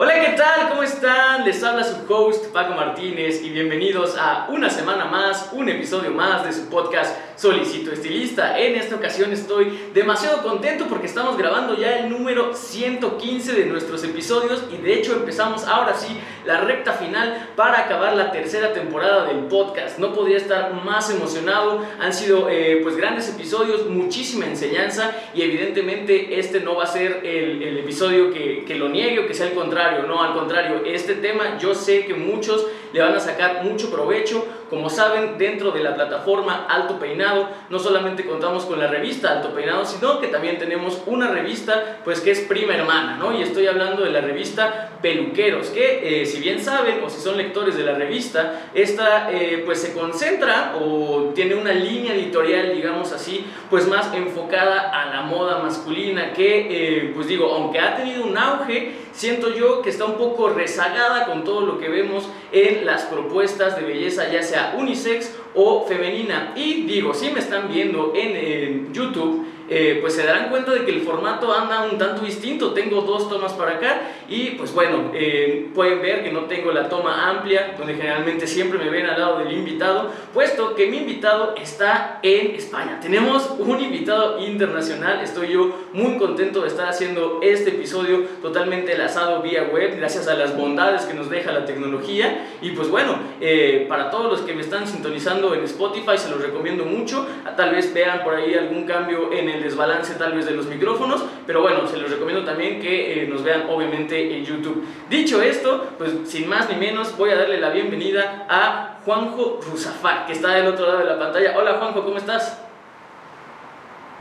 Hola, ¿qué tal? ¿Cómo están? Les habla su host Paco Martínez y bienvenidos a una semana más, un episodio más de su podcast Solicito Estilista. En esta ocasión estoy demasiado contento porque estamos grabando ya el número 115 de nuestros episodios y de hecho empezamos ahora sí la recta final para acabar la tercera temporada del podcast. No podría estar más emocionado, han sido eh, pues grandes episodios, muchísima enseñanza y evidentemente este no va a ser el, episodio que, que lo niegue o que sea el contrario no, al contrario, este tema yo sé que muchos le van a sacar mucho provecho. Como saben, dentro de la plataforma Alto Peinado, no solamente contamos con la revista Alto Peinado, sino que también tenemos una revista, pues que es prima hermana, ¿no? Y estoy hablando de la revista Peluqueros, que eh, si bien saben, o si son lectores de la revista, esta eh, pues se concentra o tiene una línea editorial, digamos así, pues más enfocada a la moda masculina, que eh, pues digo, aunque ha tenido un auge, siento yo que está un poco rezagada con todo lo que vemos en las propuestas de belleza, ya sea unisex o femenina. Y digo, si me están viendo en YouTube, eh, pues se darán cuenta de que el formato anda un tanto distinto. Tengo dos tomas para acá y pues bueno, eh, pueden ver que no tengo la toma amplia, donde generalmente siempre me ven al lado del invitado, puesto que mi invitado está en España. Tenemos un invitado internacional, estoy yo muy contento de estar haciendo este episodio totalmente enlazado vía web, gracias a las bondades que nos deja la tecnología. Y pues bueno, eh, para todos los que me están sintonizando en Spotify, se los recomiendo mucho. Tal vez vean por ahí algún cambio en el desbalance tal vez de los micrófonos, pero bueno, se los recomiendo también que eh, nos vean obviamente en YouTube. Dicho esto, pues sin más ni menos voy a darle la bienvenida a Juanjo Rusafá, que está del otro lado de la pantalla. Hola Juanjo, ¿cómo estás?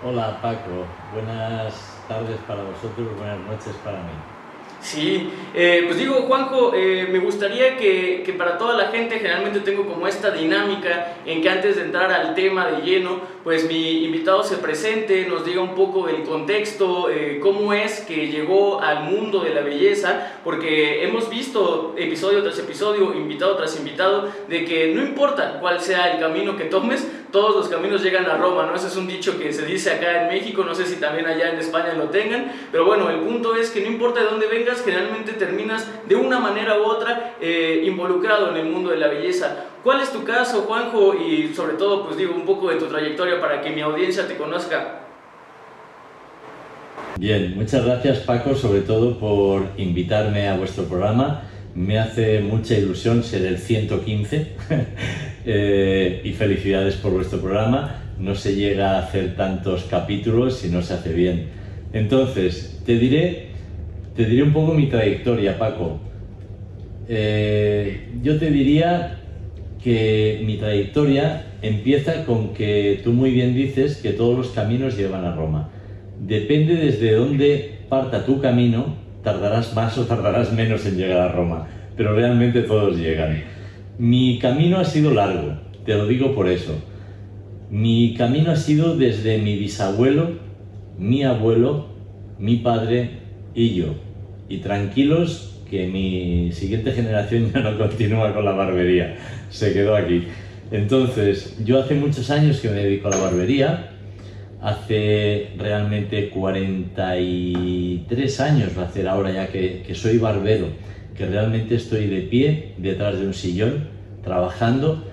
Hola Paco, buenas tardes para vosotros, buenas noches para mí. Sí, eh, pues digo, Juanjo, eh, me gustaría que, que, para toda la gente, generalmente tengo como esta dinámica en que antes de entrar al tema de lleno, pues mi invitado se presente, nos diga un poco del contexto, eh, cómo es que llegó al mundo de la belleza, porque hemos visto episodio tras episodio, invitado tras invitado, de que no importa cuál sea el camino que tomes, todos los caminos llegan a Roma, ¿no? Ese es un dicho que se dice acá en México, no sé si también allá en España lo tengan, pero bueno, el punto es que no importa de dónde vengas, generalmente terminas de una manera u otra eh, involucrado en el mundo de la belleza. ¿Cuál es tu caso, Juanjo? Y sobre todo, pues digo, un poco de tu trayectoria para que mi audiencia te conozca. Bien, muchas gracias Paco, sobre todo por invitarme a vuestro programa. Me hace mucha ilusión ser el 115 eh, y felicidades por vuestro programa. No se llega a hacer tantos capítulos si no se hace bien. Entonces, te diré, te diré un poco mi trayectoria, Paco. Eh, yo te diría que mi trayectoria empieza con que tú muy bien dices que todos los caminos llevan a Roma. Depende desde dónde parta tu camino, tardarás más o tardarás menos en llegar a Roma, pero realmente todos llegan. Mi camino ha sido largo, te lo digo por eso. Mi camino ha sido desde mi bisabuelo, mi abuelo, mi padre y yo. Y tranquilos que mi siguiente generación ya no continúa con la barbería, se quedó aquí. Entonces, yo hace muchos años que me dedico a la barbería, hace realmente 43 años va a hacer ahora ya que, que soy barbero, que realmente estoy de pie detrás de un sillón, trabajando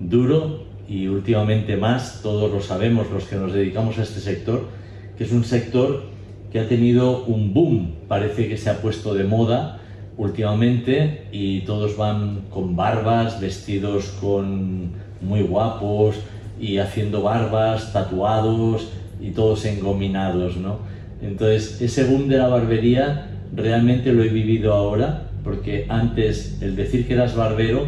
duro y últimamente más, todos lo sabemos los que nos dedicamos a este sector, que es un sector que ha tenido un boom, parece que se ha puesto de moda últimamente y todos van con barbas, vestidos con muy guapos y haciendo barbas, tatuados y todos engominados, ¿no? Entonces, ese boom de la barbería realmente lo he vivido ahora, porque antes el decir que eras barbero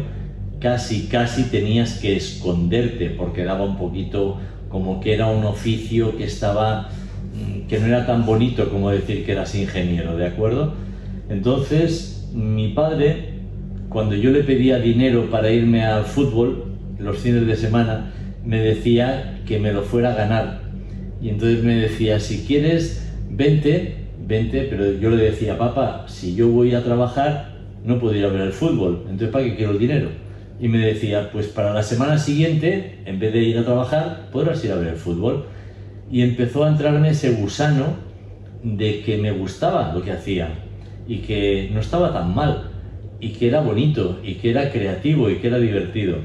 casi, casi tenías que esconderte porque daba un poquito como que era un oficio que estaba, mm, que no era tan bonito como decir que eras ingeniero, ¿de acuerdo? Entonces, mi padre, cuando yo le pedía dinero para irme al fútbol, los fines de semana, me decía que me lo fuera a ganar. Y entonces me decía, si quieres, vente, vente, pero yo le decía, papá, si yo voy a trabajar, no puedo ver el fútbol, entonces ¿para qué quiero el dinero? Y me decía, pues para la semana siguiente, en vez de ir a trabajar, podrás ir a ver el fútbol. Y empezó a entrarme ese gusano de que me gustaba lo que hacía y que no estaba tan mal y que era bonito y que era creativo y que era divertido.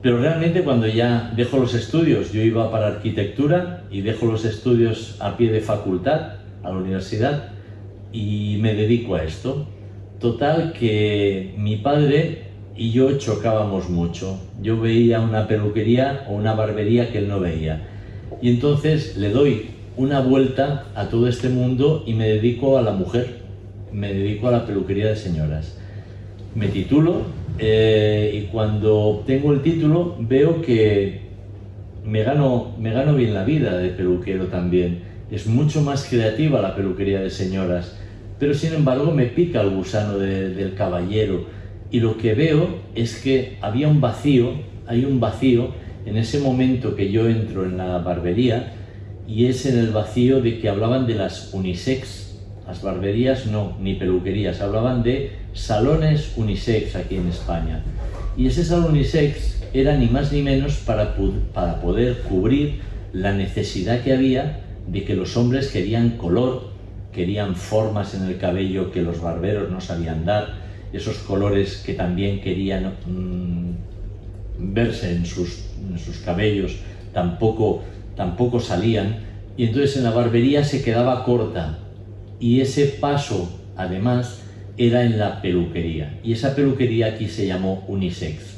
Pero realmente cuando ya dejo los estudios, yo iba para arquitectura y dejo los estudios a pie de facultad, a la universidad, y me dedico a esto. Total que mi padre y yo chocábamos mucho. Yo veía una peluquería o una barbería que él no veía. Y entonces le doy una vuelta a todo este mundo y me dedico a la mujer, me dedico a la peluquería de señoras. Me titulo, eh, y cuando obtengo el título veo que me gano, me gano bien la vida de peluquero también. Es mucho más creativa la peluquería de señoras, pero sin embargo me pica el gusano del caballero. Y lo que veo es que había un vacío, hay un vacío en ese momento que yo entro en la barbería y es en el vacío de que hablaban de las unisex las barberías no, ni peluquerías, hablaban de salones unisex aquí en España. Y ese salón unisex era ni más ni menos para, para poder cubrir la necesidad que había de que los hombres querían color, querían formas en el cabello que los barberos no sabían dar, esos colores que también querían mm, verse en sus, cabellos tampoco, tampoco salían. Y entonces en la barbería se quedaba corta y ese paso, además, era en la peluquería. Y esa peluquería aquí se llamó unisex.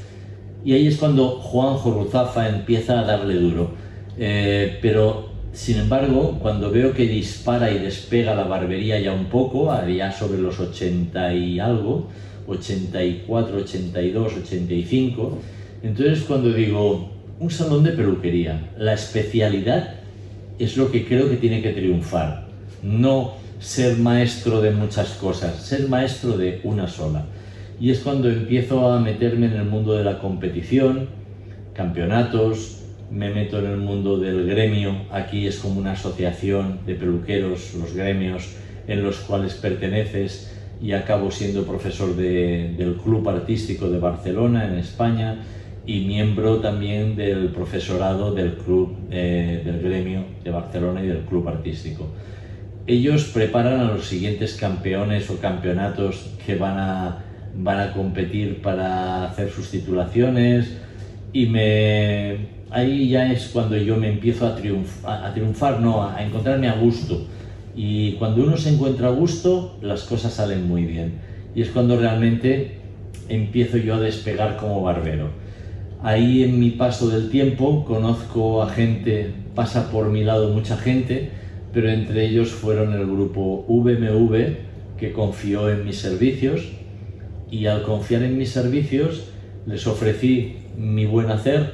Y ahí es cuando Juan Ruzafa empieza a darle duro. Eh, pero, sin embargo, cuando veo que dispara y despega la barbería ya un poco, ya sobre los 80 y algo, 84, 82, 85, entonces cuando digo, un salón de peluquería, la especialidad es lo que creo que tiene que triunfar. No ser maestro de muchas cosas, ser maestro de una sola. Y es cuando empiezo a meterme en el mundo de la competición, campeonatos, me meto en el mundo del gremio, aquí es como una asociación de peluqueros, los gremios en los cuales perteneces y acabo siendo profesor del Club Artístico de Barcelona en España y miembro también del profesorado del Club eh, del Gremio de Barcelona y del Club Artístico. Ellos preparan a los siguientes campeones o campeonatos que van a, van a competir para hacer sus titulaciones y me, ahí ya es cuando yo me empiezo a, triunfar, a no, a encontrarme a gusto. Y cuando uno se encuentra a gusto, las cosas salen muy bien. Y es cuando realmente empiezo yo a despegar como barbero. Ahí en mi paso del tiempo conozco a gente, pasa por mi lado mucha gente, pero entre ellos fueron el grupo VMV que confió en mis servicios y al confiar en mis servicios les ofrecí mi buen hacer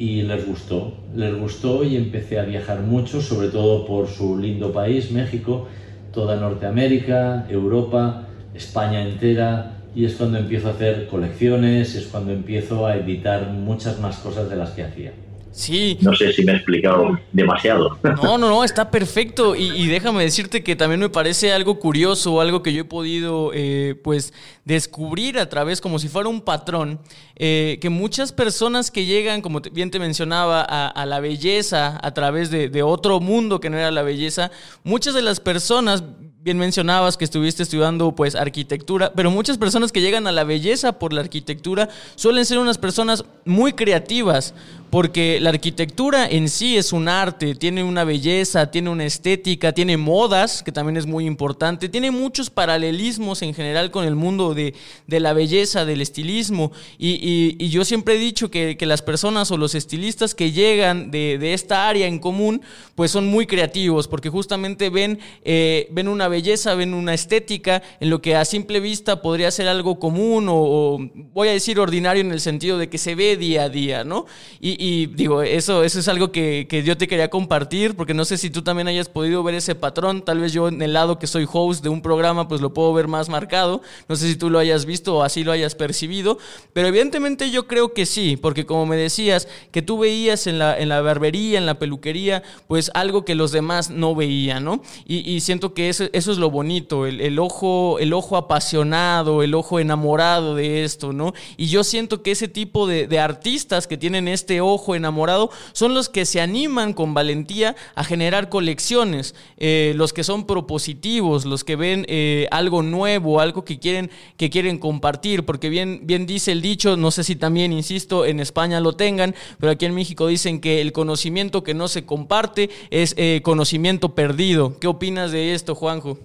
y les gustó. Les gustó y empecé a viajar mucho, sobre todo por su lindo país, México, toda Norteamérica, Europa, España entera, y es cuando empiezo a hacer colecciones, es cuando empiezo a editar muchas más cosas de las que hacía. Sí. No sé si me he explicado demasiado. No, no, no, está perfecto. Y, déjame decirte que también me parece algo curioso, algo que yo he podido, eh, pues, descubrir a través, como si fuera un patrón, eh, que muchas personas que llegan, como bien te mencionaba, a, la belleza a través de, de otro mundo que no era la belleza, muchas de las personas bien mencionabas que estuviste estudiando pues arquitectura, pero muchas personas que llegan a la belleza por la arquitectura suelen ser unas personas muy creativas, porque la arquitectura en sí es un arte, tiene una belleza, tiene una estética, tiene modas, que también es muy importante, tiene muchos paralelismos en general con el mundo de, la belleza, del estilismo, y, yo siempre he dicho que, las personas o los estilistas que llegan de, esta área en común, pues son muy creativos, porque justamente ven, eh, ven una belleza, ven una estética en lo que a simple vista podría ser algo común o, voy a decir ordinario en el sentido de que se ve día a día, ¿no? Y, digo, eso, eso es algo que, yo te quería compartir, porque no sé si tú también hayas podido ver ese patrón, tal vez yo en el lado que soy host de un programa, pues lo puedo ver más marcado, no sé si tú lo hayas visto o así lo hayas percibido, pero evidentemente yo creo que sí, porque como me decías, que tú veías en la, en la barbería, en la peluquería, pues algo que los demás no veían, ¿no? Y, siento que eso, eso es lo bonito, el, el, ojo, el ojo apasionado, el ojo enamorado de esto, ¿no? Y yo siento que ese tipo de, de artistas que tienen este ojo enamorado son los que se animan con valentía a generar colecciones, eh, los que son propositivos, los que ven eh, algo nuevo, algo que quieren, que quieren compartir, porque bien, bien dice el dicho, no sé si también, insisto, en España lo tengan, pero aquí en México dicen que el conocimiento que no se comparte es eh, conocimiento perdido. ¿Qué opinas de esto, Juanjo?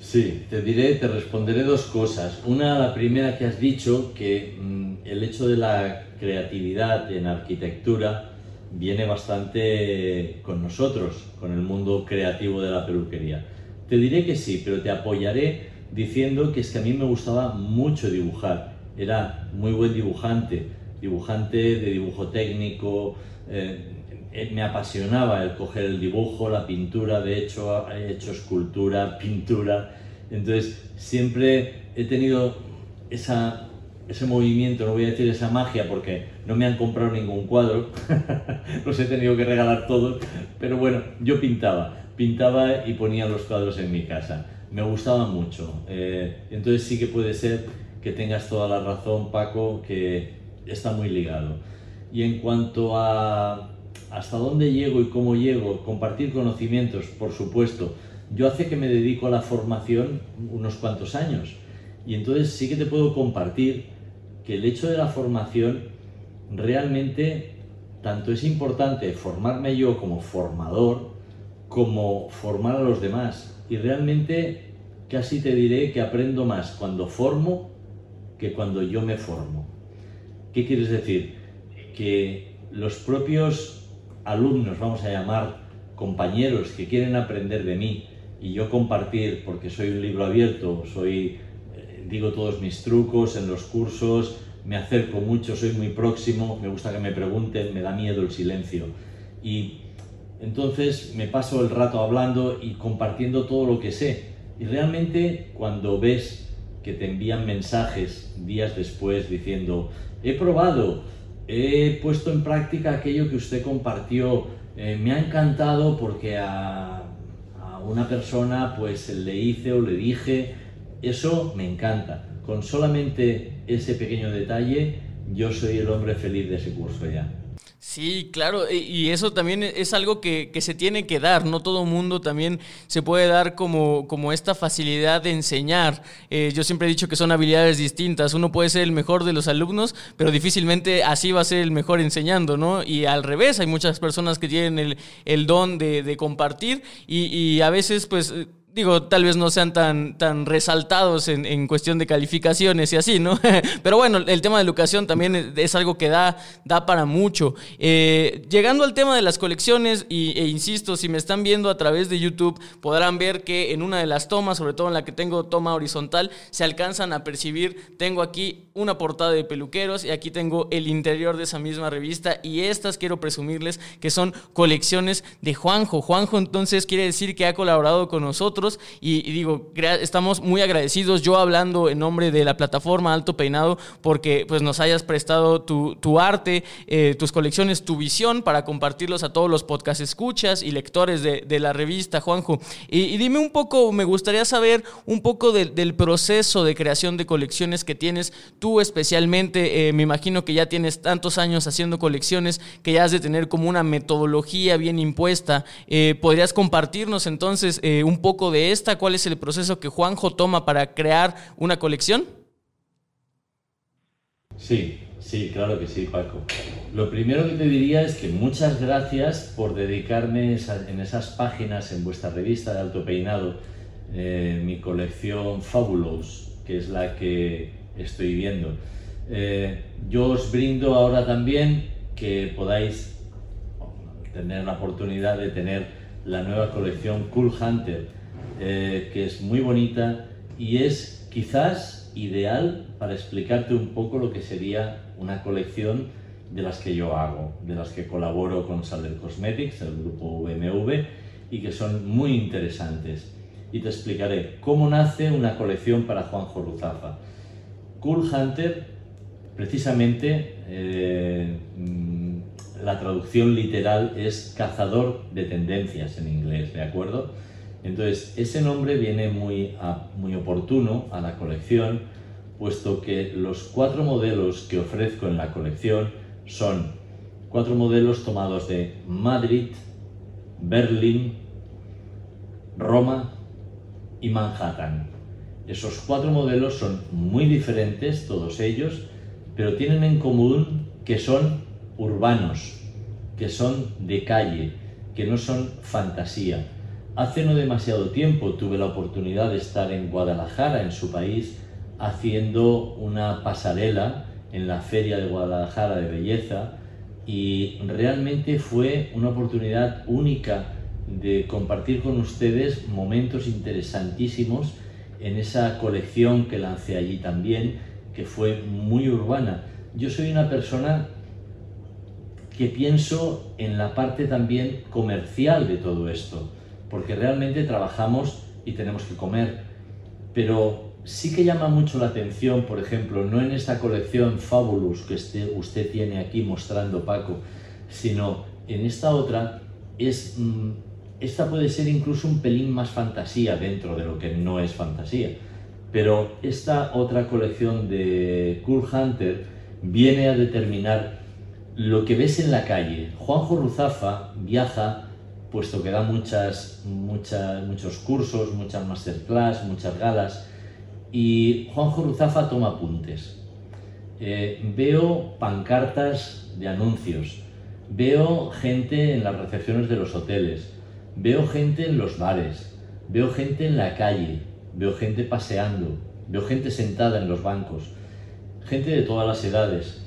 Sí, te diré, te responderé dos cosas. Una, la primera que has dicho, que mm, el hecho de la creatividad en arquitectura viene bastante con nosotros, con el mundo creativo de la peluquería. Te diré que sí, pero te apoyaré diciendo que es que a mí me gustaba mucho dibujar. Era muy buen dibujante, dibujante de dibujo técnico. Eh, me apasionaba el coger el dibujo, la pintura, de hecho he hecho escultura, pintura. Entonces siempre he tenido esa ese movimiento, no voy a decir esa magia porque no me han comprado ningún cuadro, los he tenido que regalar todos, pero bueno, yo pintaba, pintaba y ponía los cuadros en mi casa. Me gustaba mucho. Eh, entonces sí que puede ser que tengas toda la razón, Paco, que está muy ligado. Y en cuanto a hasta dónde llego y cómo llego, compartir conocimientos, por supuesto. Yo hace que me dedico a la formación unos cuantos años. Y entonces sí que te puedo compartir que el hecho de la formación realmente tanto es importante formarme yo como formador, como formar a los demás. Y realmente casi te diré que aprendo más cuando formo que cuando yo me formo. ¿Qué quieres decir? Que los propios alumnos, vamos a llamar compañeros que quieren aprender de mí y yo compartir, porque soy un libro abierto, soy digo todos mis trucos en los cursos, me acerco mucho, soy muy próximo, me gusta que me pregunten, me da miedo el silencio. Y entonces me paso el rato hablando y compartiendo todo lo que sé. Y realmente cuando ves que te envían mensajes días después diciendo, he probado, he puesto en práctica aquello que usted compartió, eh, me ha encantado porque a, a una persona pues le hice o le dije eso me encanta. Con solamente ese pequeño detalle, yo soy el hombre feliz de ese curso ya. Sí, claro, y eso también es algo que, se tiene que dar, no todo mundo también se puede dar como, como esta facilidad de enseñar. Eh, yo siempre he dicho que son habilidades distintas, uno puede ser el mejor de los alumnos, pero difícilmente así va a ser el mejor enseñando, ¿no? Y al revés, hay muchas personas que tienen el, don de, compartir y, y a veces pues digo, tal vez no sean tan, tan resaltados en, en, cuestión de calificaciones y así, ¿no? Pero bueno, el tema de educación también es, algo que da, da para mucho. Eh, llegando al tema de las colecciones, y, e insisto, si me están viendo a través de YouTube, podrán ver que en una de las tomas, sobre todo en la que tengo toma horizontal, se alcanzan a percibir, tengo aquí una portada de peluqueros y aquí tengo el interior de esa misma revista y estas quiero presumirles que son colecciones de Juanjo. Juanjo entonces quiere decir que ha colaborado con nosotros y, digo, estamos muy agradecidos yo hablando en nombre de la plataforma Alto Peinado porque pues nos hayas prestado tu, arte, eh, tus colecciones, tu visión para compartirlos a todos los podcast escuchas y lectores de, la revista, Juanjo. Y, dime un poco, me gustaría saber un poco del proceso de creación de colecciones que tienes tú especialmente, eh, me imagino que ya tienes tantos años haciendo colecciones que ya has de tener como una metodología bien impuesta. Eh, ¿Podrías compartirnos entonces un poco de esta? ¿Cuál es el proceso que Juanjo toma para crear una colección? Sí, sí, claro que sí, Paco. Lo primero que te diría es que muchas gracias por dedicarme en esas páginas en vuestra revista de Alto Peinado, eh, mi colección Fabulous, que es la que estoy viendo. Eh, yo os brindo ahora también que podáis tener la oportunidad de tener la nueva colección Cool Hunter, eh, que es muy bonita y es quizás ideal para explicarte un poco lo que sería una colección de las que yo hago, de las que colaboro con Saler Cosmetics, el grupo BMW, y que son muy interesantes. Y te explicaré cómo nace una colección para Juanjo Ruzafa. Cool Hunter, precisamente, eh, mm, la traducción literal es cazador de tendencias en inglés, ¿de acuerdo? Entonces, ese nombre viene muy, muy oportuno a la colección, puesto que los cuatro modelos que ofrezco en la colección son cuatro modelos tomados de Madrid, Berlín, Roma y Manhattan. Esos cuatro modelos son muy diferentes, todos ellos, pero tienen en común que son urbanos, que son de calle, que no son fantasía Hace no demasiado tiempo tuve la oportunidad de estar en Guadalajara, en su país, haciendo una pasarela en la Feria de Guadalajara de Belleza y realmente fue una oportunidad única de compartir con ustedes momentos interesantísimos en esa colección que lancé allí también, que fue muy urbana. Yo soy una persona que pienso en la parte también comercial de todo esto porque realmente trabajamos y tenemos que comer. Pero sí que llama mucho la atención, por ejemplo, no en esta colección Fabulous que este, usted tiene aquí mostrando Paco, sino en esta otra, es, mm, esta puede ser incluso un pelín más fantasía dentro de lo que no es fantasía. Pero esta otra colección de Cool Hunter viene a determinar lo que ves en la calle. Juanjo Ruzafa viaja puesto que da muchas, muchas, muchos cursos, muchas masterclass, muchas galas, y Juanjo Ruzafa toma apuntes. Eh, veo pancartas de anuncios, veo gente en las recepciones de los hoteles, veo gente en los bares, veo gente en la calle, veo gente paseando, veo gente sentada en los bancos, gente de todas las edades.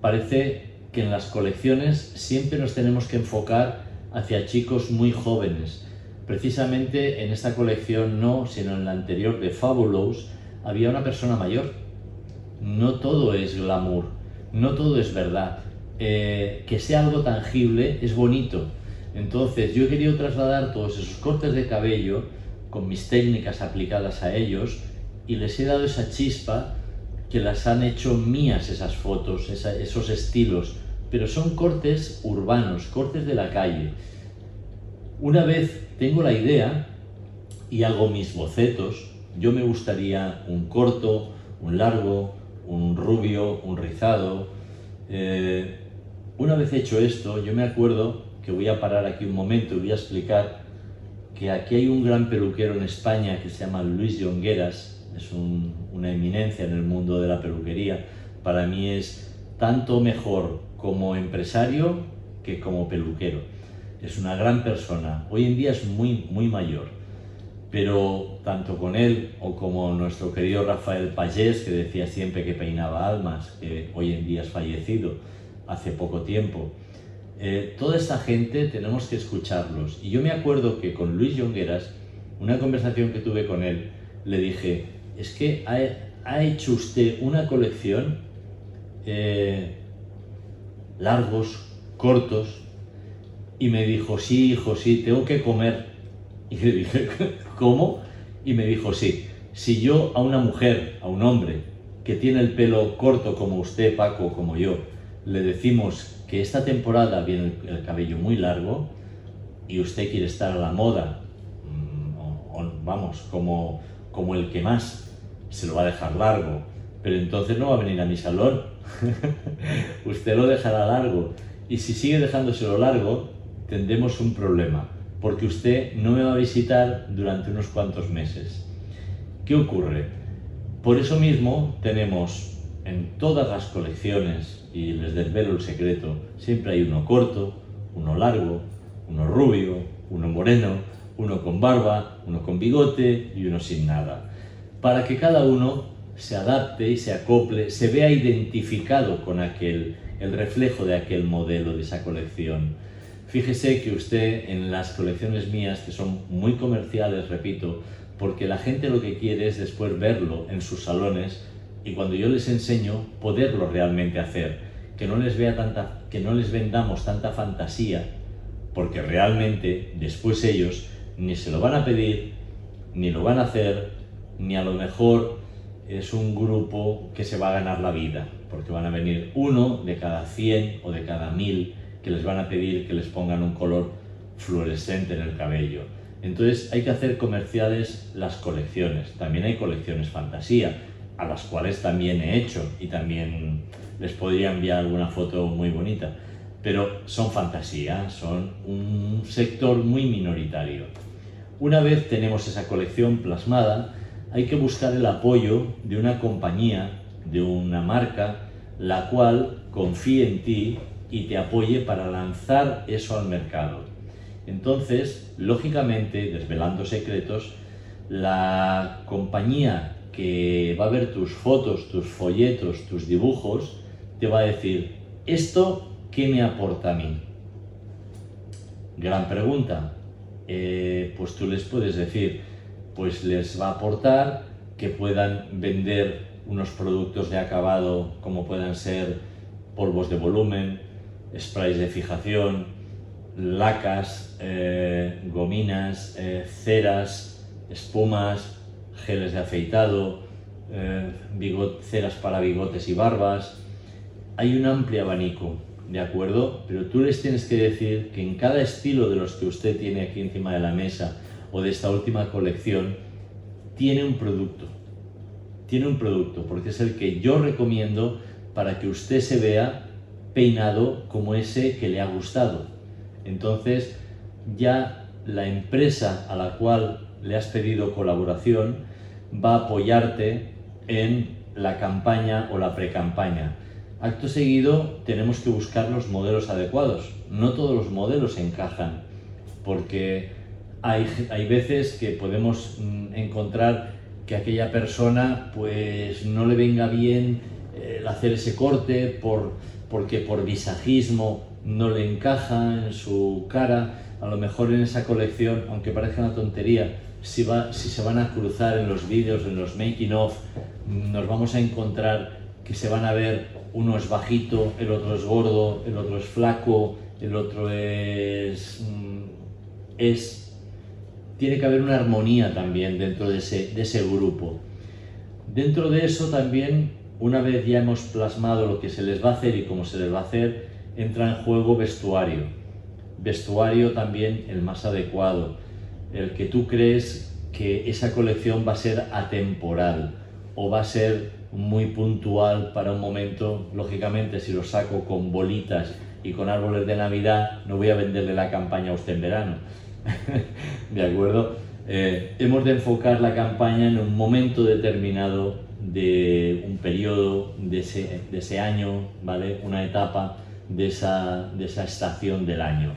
Parece que en las colecciones siempre nos tenemos que enfocar hacia chicos muy jóvenes. Precisamente en esta colección no, sino en la anterior de Fabulous, había una persona mayor. No todo es glamour, no todo es verdad. Eh, que sea algo tangible es bonito. Entonces yo he querido trasladar todos esos cortes de cabello con mis técnicas aplicadas a ellos y les he dado esa chispa que las han hecho mías esas fotos, esos estilos pero son cortes urbanos, cortes de la calle. Una vez tengo la idea y hago mis bocetos, yo me gustaría un corto, un largo, un rubio, un rizado. Eh, una vez hecho esto, yo me acuerdo que voy a parar aquí un momento y voy a explicar que aquí hay un gran peluquero en España que se llama Luis Jongueras, es una eminencia en el mundo de la peluquería. Para mí es tanto mejor como empresario que como peluquero. Es una gran persona. Hoy en día es muy, muy mayor. Pero tanto con él o como nuestro querido Rafael Payés, que decía siempre que peinaba almas, que hoy en día es fallecido hace poco tiempo, eh, toda esta gente tenemos que escucharlos. Y yo me acuerdo que con Luis Jongueras, una conversación que tuve con él, le dije, es que ha, hecho usted una colección eh, largos, cortos, y me dijo, sí, hijo, sí, tengo que comer. Y le dije, ¿cómo? Y me dijo, sí, si yo a una mujer, a un hombre, que tiene el pelo corto como usted, Paco, como yo, le decimos que esta temporada viene el cabello muy largo y usted quiere estar a la moda, mm, vamos, como, como el que más, se lo va a dejar largo, pero entonces no va a venir a mi salón usted lo dejará largo. Y si sigue dejándoselo largo, tendremos un problema, porque usted no me va a visitar durante unos cuantos meses. ¿Qué ocurre? Por eso mismo tenemos en todas las colecciones, y les desvelo el secreto, siempre hay uno corto, uno largo, uno rubio, uno moreno, uno con barba, uno con bigote y uno sin nada. Para que cada uno se adapte y se acople, se vea identificado con aquel, el reflejo de aquel modelo, de esa colección. Fíjese que usted en las colecciones mías, que son muy comerciales, repito, porque la gente lo que quiere es después verlo en sus salones y cuando yo les enseño poderlo realmente hacer, que no les vea tanta que no les vendamos tanta fantasía, porque realmente después ellos ni se lo van a pedir, ni lo van a hacer, ni a lo mejor es un grupo que se va a ganar la vida, porque van a venir uno de cada 100 o de cada 1000 que les van a pedir que les pongan un color fluorescente en el cabello. Entonces hay que hacer comerciales las colecciones. También hay colecciones fantasía, a las cuales también he hecho y también les podría enviar alguna foto muy bonita. Pero son fantasía, son un sector muy minoritario. Una vez tenemos esa colección plasmada, hay que buscar el apoyo de una compañía, de una marca, la cual confíe en ti y te apoye para lanzar eso al mercado. Entonces, lógicamente, desvelando secretos, la compañía que va a ver tus fotos, tus folletos, tus dibujos, te va a decir, ¿esto qué me aporta a mí? Gran pregunta. Eh, pues tú les puedes decir, pues les va a aportar que puedan vender unos productos de acabado como puedan ser polvos de volumen, sprays de fijación, lacas, eh, gominas, eh, ceras, espumas, geles de afeitado, eh, ceras para bigotes y barbas. Hay un amplio abanico, ¿de acuerdo? Pero tú les tienes que decir que en cada estilo de los que usted tiene aquí encima de la mesa o de esta última colección, tiene un producto. Tiene un producto, porque es el que yo recomiendo para que usted se vea peinado como ese que le ha gustado. Entonces, ya la empresa a la cual le has pedido colaboración va a apoyarte en la campaña o la pre-campaña. Acto seguido tenemos que buscar los modelos adecuados. No todos los modelos encajan porque hay, hay veces que podemos mm, encontrar que aquella persona pues no le venga bien eh, hacer ese corte por, porque por visajismo no le encaja en su cara. A lo mejor en esa colección, aunque parezca una tontería, si, va, si se van a cruzar en los vídeos, en los making of, nos vamos a encontrar que se van a ver uno es bajito, el otro es gordo, el otro es flaco, el otro es... Mm, es tiene que haber una armonía también dentro de ese, grupo. Dentro de eso también, una vez ya hemos plasmado lo que se les va a hacer y cómo se les va a hacer, entra en juego vestuario. Vestuario también el más adecuado, el que tú crees que esa colección va a ser atemporal o va a ser muy puntual para un momento. Lógicamente, si lo saco con bolitas y con árboles de Navidad, no voy a venderle la campaña a usted en verano ¿De acuerdo? Eh, hemos de enfocar la campaña en un momento determinado de un periodo de ese, año, ¿vale? Una etapa de esa, de esa estación del año.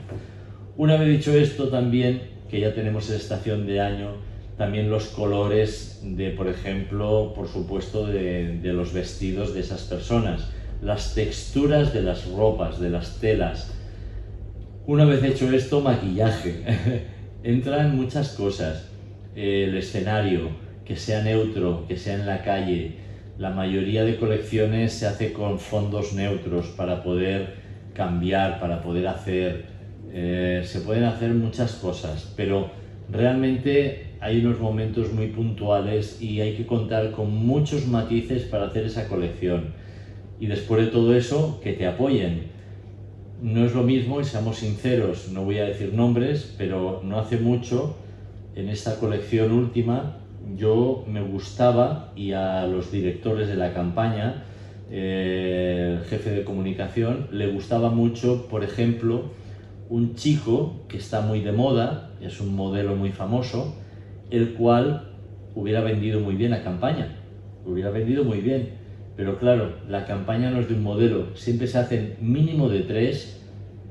Una vez dicho esto, también, que ya tenemos esa estación de año, también los colores de, por ejemplo, por supuesto, de, los vestidos de esas personas, las texturas de las ropas, de las telas, una vez hecho esto, maquillaje. Entran muchas cosas. El escenario, que sea neutro, que sea en la calle. La mayoría de colecciones se hace con fondos neutros para poder cambiar, para poder hacer. Eh, se pueden hacer muchas cosas, pero realmente hay unos momentos muy puntuales y hay que contar con muchos matices para hacer esa colección. Y después de todo eso, que te apoyen no es lo mismo, y seamos sinceros, no voy a decir nombres, pero no hace mucho, en esta colección última, yo me gustaba y a los directores de la campaña, eh, el jefe de comunicación, le gustaba mucho, por ejemplo, un chico que está muy de moda, es un modelo muy famoso, el cual hubiera vendido muy bien la campaña, hubiera vendido muy bien, Pero claro, la campaña no es de un modelo, siempre se hacen mínimo de tres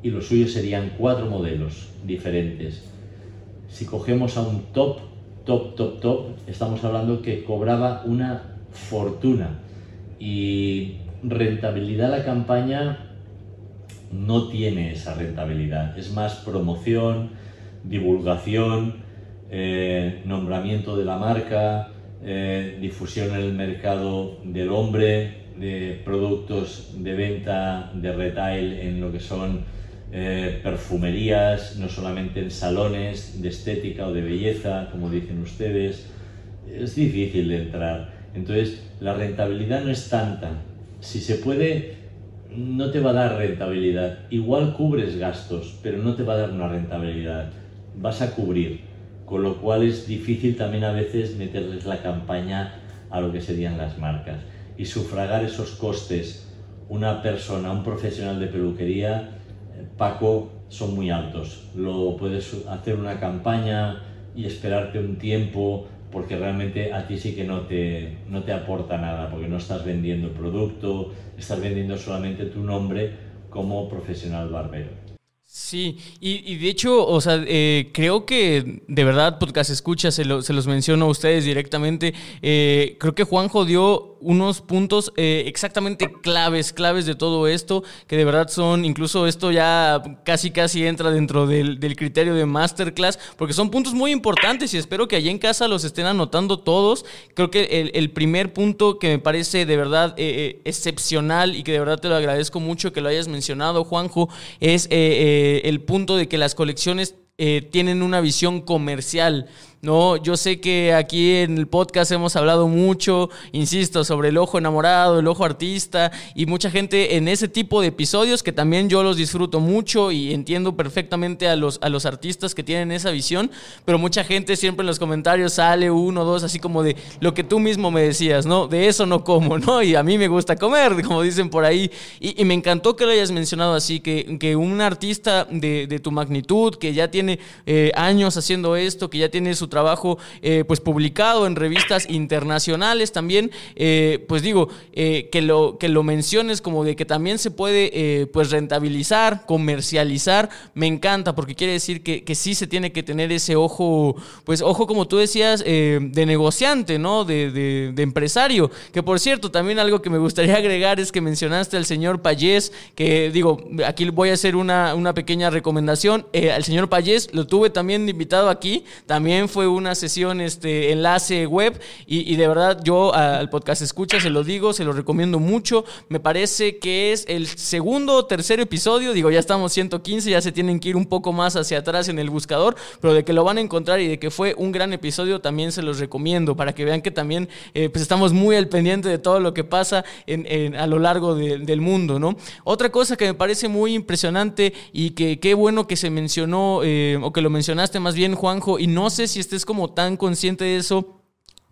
y lo suyo serían cuatro modelos diferentes. Si cogemos a un top, top, top, top, estamos hablando que cobraba una fortuna. Y rentabilidad la campaña no tiene esa rentabilidad, es más promoción, divulgación, eh, nombramiento de la marca, eh, difusión en el mercado del hombre, de productos de venta de retail en lo que son eh, perfumerías, no solamente en salones de estética o de belleza, como dicen ustedes. Es difícil de entrar. Entonces, la rentabilidad no es tanta. Si se puede, no te va a dar rentabilidad. Igual cubres gastos, pero no te va a dar una rentabilidad. Vas a cubrir con lo cual es difícil también a veces meterles la campaña a lo que serían las marcas y sufragar esos costes. Una persona, un profesional de peluquería, eh, Paco, son muy altos. Lo puedes hacer una campaña y esperarte un tiempo porque realmente a ti sí que no te, no te aporta nada, porque no estás vendiendo producto, estás vendiendo solamente tu nombre como profesional barbero. Sí, y, de hecho, o sea, eh, creo que de verdad, podcast escucha, se, se los menciono a ustedes directamente. Eh, creo que Juanjo dio unos puntos eh, exactamente claves, claves de todo esto, que de verdad son, incluso esto ya casi casi entra dentro del, criterio de masterclass, porque son puntos muy importantes y espero que allí en casa los estén anotando todos. Creo que el, primer punto que me parece de verdad eh, eh, excepcional y que de verdad te lo agradezco mucho que lo hayas mencionado, Juanjo, es el punto de que las colecciones tienen una visión comercial. No, yo sé que aquí en el podcast hemos hablado mucho, insisto, sobre el ojo enamorado, el ojo artista y mucha gente en ese tipo de episodios que también yo los disfruto mucho y entiendo perfectamente a los, a los artistas que tienen esa visión, pero mucha gente siempre en los comentarios sale uno dos así como de lo que tú mismo me decías, ¿no? De eso no como, ¿no? Y a mí me gusta comer, como dicen por ahí. Y, me encantó que lo hayas mencionado así, que, que un artista de, tu magnitud, que ya tiene eh, años haciendo esto, que ya tiene su trabajo eh, pues publicado en revistas internacionales también, eh, pues digo, eh, que, lo, que lo menciones como de que también se puede pues rentabilizar, comercializar, me encanta porque quiere decir que, que, sí se tiene que tener ese ojo, pues ojo como tú decías, de negociante, ¿no? De, de, empresario, que por cierto, también algo que me gustaría agregar es que mencionaste al señor Payés, que digo, aquí voy a hacer una, una pequeña recomendación, al señor Payés lo tuve también invitado aquí, también fue una sesión, este enlace web y, de verdad yo al podcast escucha, se lo digo, se lo recomiendo mucho. Me parece que es el segundo o tercer episodio, digo, ya estamos 115, ya se tienen que ir un poco más hacia atrás en el buscador, pero de que lo van a encontrar y de que fue un gran episodio también se los recomiendo para que vean que también eh, pues estamos muy al pendiente de todo lo que pasa en, a lo largo del mundo, ¿no? Otra cosa que me parece muy impresionante y que qué bueno que se mencionó eh, o que lo mencionaste más bien Juanjo y no sé si este es como tan consciente de eso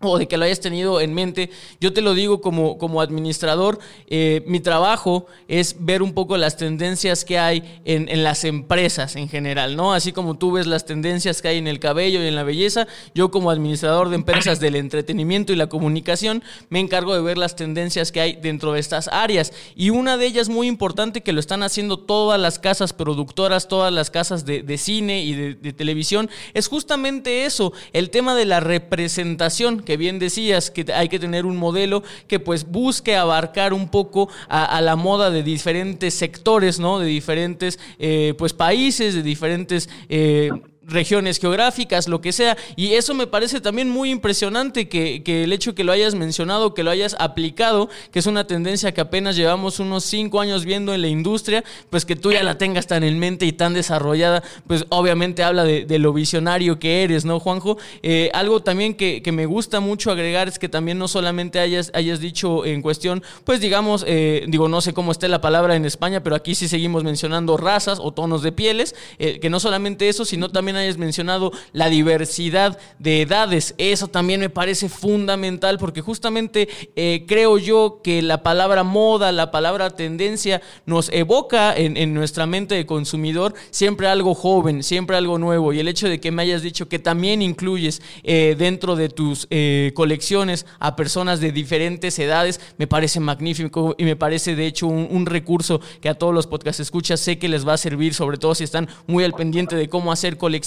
o de que lo hayas tenido en mente. Yo te lo digo como, como administrador, eh, mi trabajo es ver un poco las tendencias que hay en, en, las empresas en general, ¿no? Así como tú ves las tendencias que hay en el cabello y en la belleza, yo como administrador de empresas del entretenimiento y la comunicación me encargo de ver las tendencias que hay dentro de estas áreas. Y una de ellas muy importante que lo están haciendo todas las casas productoras, todas las casas de, de cine y de, de televisión, es justamente eso, el tema de la representación que bien decías que hay que tener un modelo que pues busque abarcar un poco a, la moda de diferentes sectores, ¿no? De diferentes eh, pues países, de diferentes... Eh, regiones geográficas, lo que sea. Y eso me parece también muy impresionante que, el hecho que lo hayas mencionado, que lo hayas aplicado, que es una tendencia que apenas llevamos unos cinco años viendo en la industria, pues que tú ya la tengas tan en mente y tan desarrollada, pues obviamente habla de, lo visionario que eres, ¿no, Juanjo? Eh, algo también que, me gusta mucho agregar es que también no solamente hayas, hayas dicho en cuestión, pues digamos, eh, digo, no sé cómo esté la palabra en España, pero aquí sí seguimos mencionando razas o tonos de pieles, eh, que no solamente eso, sino también también hayas mencionado la diversidad de edades. Eso también me parece fundamental porque justamente eh, creo yo que la palabra moda, la palabra tendencia nos evoca en, nuestra mente de consumidor siempre algo joven, siempre algo nuevo. Y el hecho de que me hayas dicho que también incluyes eh, dentro de tus eh, colecciones a personas de diferentes edades, me parece magnífico y me parece de hecho un, recurso que a todos los podcast escuchas sé que les va a servir, sobre todo si están muy al pendiente de cómo hacer colecciones.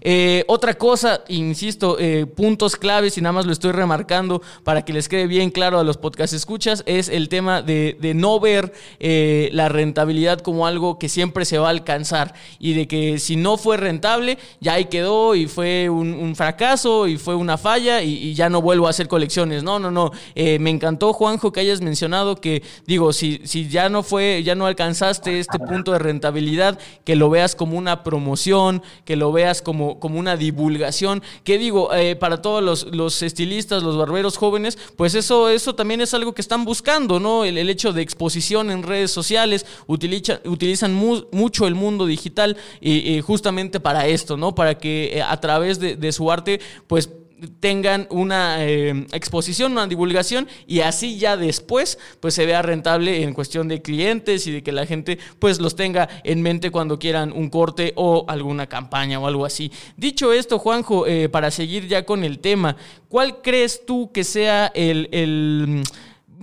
Eh, otra cosa, insisto, puntos claves y nada más lo estoy remarcando para que les quede bien claro a los podcast escuchas, es el tema de, no ver la rentabilidad como algo que siempre se va a alcanzar y de que si no fue rentable, ya ahí quedó y fue un, fracaso y fue una falla y, ya no vuelvo a hacer colecciones. No, no, no. Eh, me encantó, Juanjo, que hayas mencionado que, digo, si, si ya no fue, ya no alcanzaste este punto de rentabilidad, que lo veas como una promoción, que lo veas como, como una divulgación, que digo, eh, para todos los, los, estilistas, los barberos jóvenes, pues eso, eso también es algo que están buscando, ¿no? El, hecho de exposición en redes sociales, utiliza, utilizan mucho el mundo digital y, justamente para esto, ¿no? Para que eh, a través de, su arte, pues tengan una eh, exposición, una divulgación y así ya después pues se vea rentable en cuestión de clientes y de que la gente pues los tenga en mente cuando quieran un corte o alguna campaña o algo así. Dicho esto, Juanjo, eh, para seguir ya con el tema, ¿cuál crees tú que sea el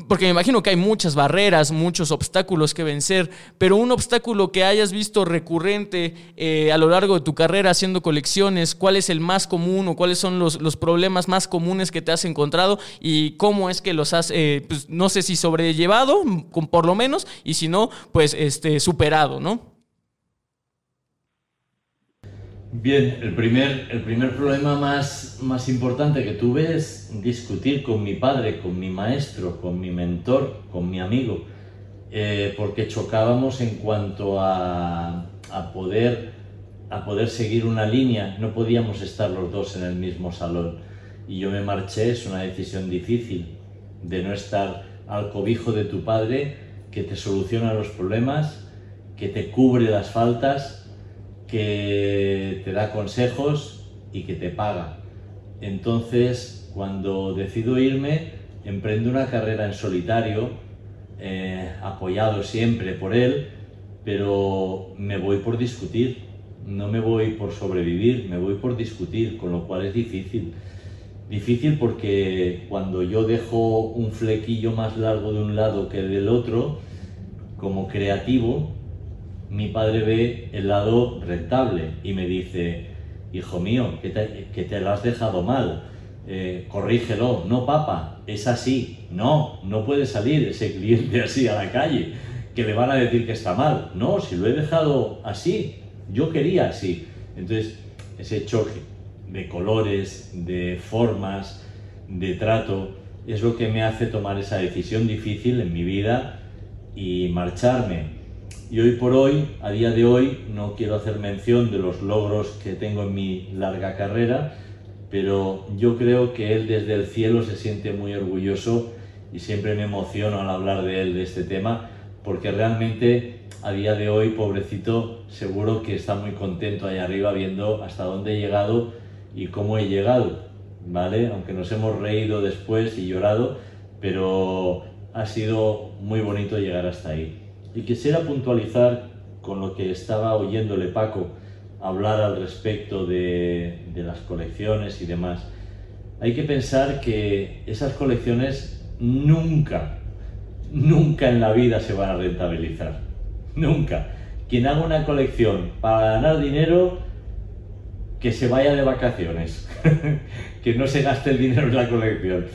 porque me imagino que hay muchas barreras, muchos obstáculos que vencer, pero un obstáculo que hayas visto recurrente eh, a lo largo de tu carrera haciendo colecciones, ¿cuál es el más común o cuáles son los, problemas más comunes que te has encontrado y cómo es que los has, eh, pues, no sé si sobrellevado, por lo menos, y si no, pues este, superado, ¿no? Bien, el primer, el primer problema más, más importante que tuve es discutir con mi padre, con mi maestro, con mi mentor, con mi amigo, eh, porque chocábamos en cuanto a, a, poder, a poder seguir una línea, no podíamos estar los dos en el mismo salón. Y yo me marché, es una decisión difícil, de no estar al cobijo de tu padre, que te soluciona los problemas, que te cubre las faltas que te da consejos y que te paga. Entonces, cuando decido irme, emprendo una carrera en solitario, eh, apoyado siempre por él, pero me voy por discutir, no me voy por sobrevivir, me voy por discutir, con lo cual es difícil. Difícil porque cuando yo dejo un flequillo más largo de un lado que del otro, como creativo, mi padre ve el lado rentable y me dice, hijo mío, que te, lo has dejado mal, eh, corrígelo, no papa, es así, no, no puede salir ese cliente así a la calle, que le van a decir que está mal, no, si lo he dejado así, yo quería así. Entonces, ese choque de colores, de formas, de trato, es lo que me hace tomar esa decisión difícil en mi vida y marcharme y hoy por hoy, a día de hoy, no quiero hacer mención de los logros que tengo en mi larga carrera, pero yo creo que él desde el cielo se siente muy orgulloso y siempre me emociono al hablar de él, de este tema, porque realmente a día de hoy, pobrecito, seguro que está muy contento ahí arriba viendo hasta dónde he llegado y cómo he llegado, ¿vale? Aunque nos hemos reído después y llorado, pero ha sido muy bonito llegar hasta ahí. Y quisiera puntualizar con lo que estaba oyéndole Paco hablar al respecto de, las colecciones y demás. Hay que pensar que esas colecciones nunca, nunca en la vida se van a rentabilizar. Nunca. Quien haga una colección para ganar dinero, que se vaya de vacaciones, que no se gaste el dinero en la colección.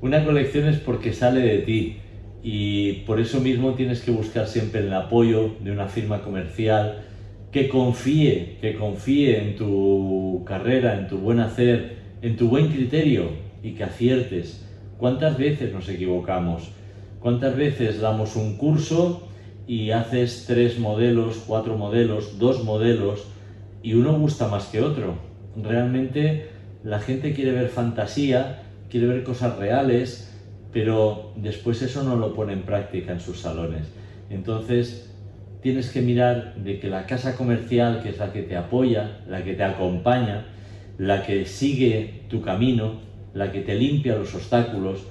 Una colección es porque sale de ti, y por eso mismo tienes que buscar siempre el apoyo de una firma comercial que confíe, que confíe en tu carrera, en tu buen hacer, en tu buen criterio y que aciertes. ¿Cuántas veces nos equivocamos? ¿Cuántas veces damos un curso y haces tres modelos, cuatro modelos, dos modelos y uno gusta más que otro? Realmente la gente quiere ver fantasía, quiere ver cosas reales, pero después eso no lo pone en práctica en sus salones. Entonces, tienes que mirar de que la casa comercial, que es la que te apoya, la que te acompaña, la que sigue tu camino, la que te limpia los obstáculos,